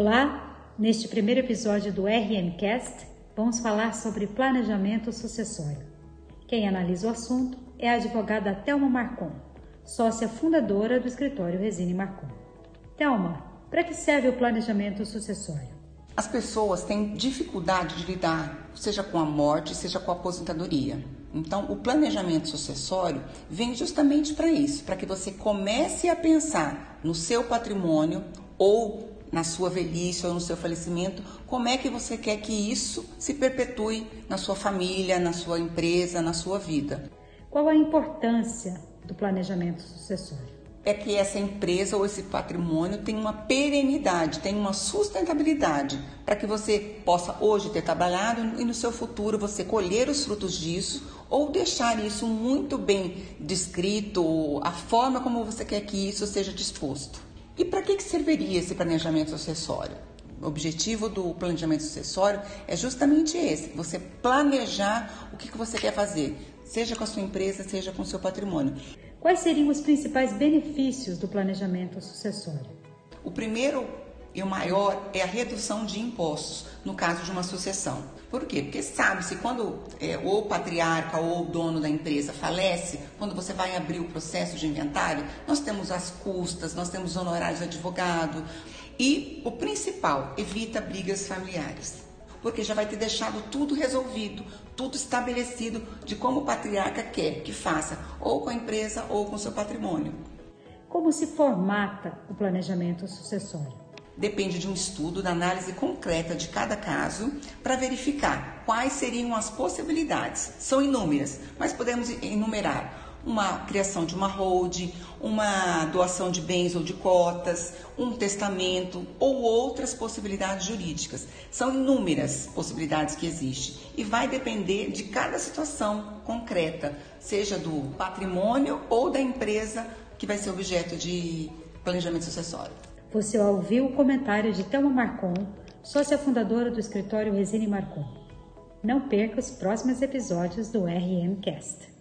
Olá, neste primeiro episódio do RMcast, vamos falar sobre planejamento sucessório. Quem analisa o assunto é a advogada Thelma Marcon, sócia fundadora do escritório Resine Marcon. Thelma, para que serve o planejamento sucessório? As pessoas têm dificuldade de lidar, seja com a morte, seja com a aposentadoria. Então, o planejamento sucessório vem justamente para isso, para que você comece a pensar no seu patrimônio ou na sua velhice ou no seu falecimento, como é que você quer que isso se perpetue na sua família, na sua empresa, na sua vida. Qual a importância do planejamento sucessório? É que essa empresa ou esse patrimônio tenha uma perenidade, tenha uma sustentabilidade, para que você possa hoje ter trabalhado e no seu futuro você colher os frutos disso ou deixar isso muito bem descrito, a forma como você quer que isso seja disposto. E para que, que serviria esse planejamento sucessório? O objetivo do planejamento sucessório é justamente esse: você planejar o que, que você quer fazer, seja com a sua empresa, seja com o seu patrimônio. Quais seriam os principais benefícios do planejamento sucessório? O primeiro e o maior é a redução de impostos no caso de uma sucessão. Por quê? Porque sabe-se quando é, o patriarca ou o dono da empresa falece, quando você vai abrir o processo de inventário, nós temos as custas, nós temos honorários de advogado e o principal, evita brigas familiares. Porque já vai ter deixado tudo resolvido, tudo estabelecido de como o patriarca quer que faça, ou com a empresa ou com seu patrimônio. Como se formata o planejamento sucessório? Depende de um estudo, da análise concreta de cada caso, para verificar quais seriam as possibilidades. São inúmeras, mas podemos enumerar uma criação de uma hold, uma doação de bens ou de cotas, um testamento ou outras possibilidades jurídicas. São inúmeras possibilidades que existem e vai depender de cada situação concreta, seja do patrimônio ou da empresa que vai ser objeto de planejamento sucessório. Você ouviu o comentário de Thelma Marcon, sócia fundadora do escritório Resine Marcon. Não perca os próximos episódios do RMcast.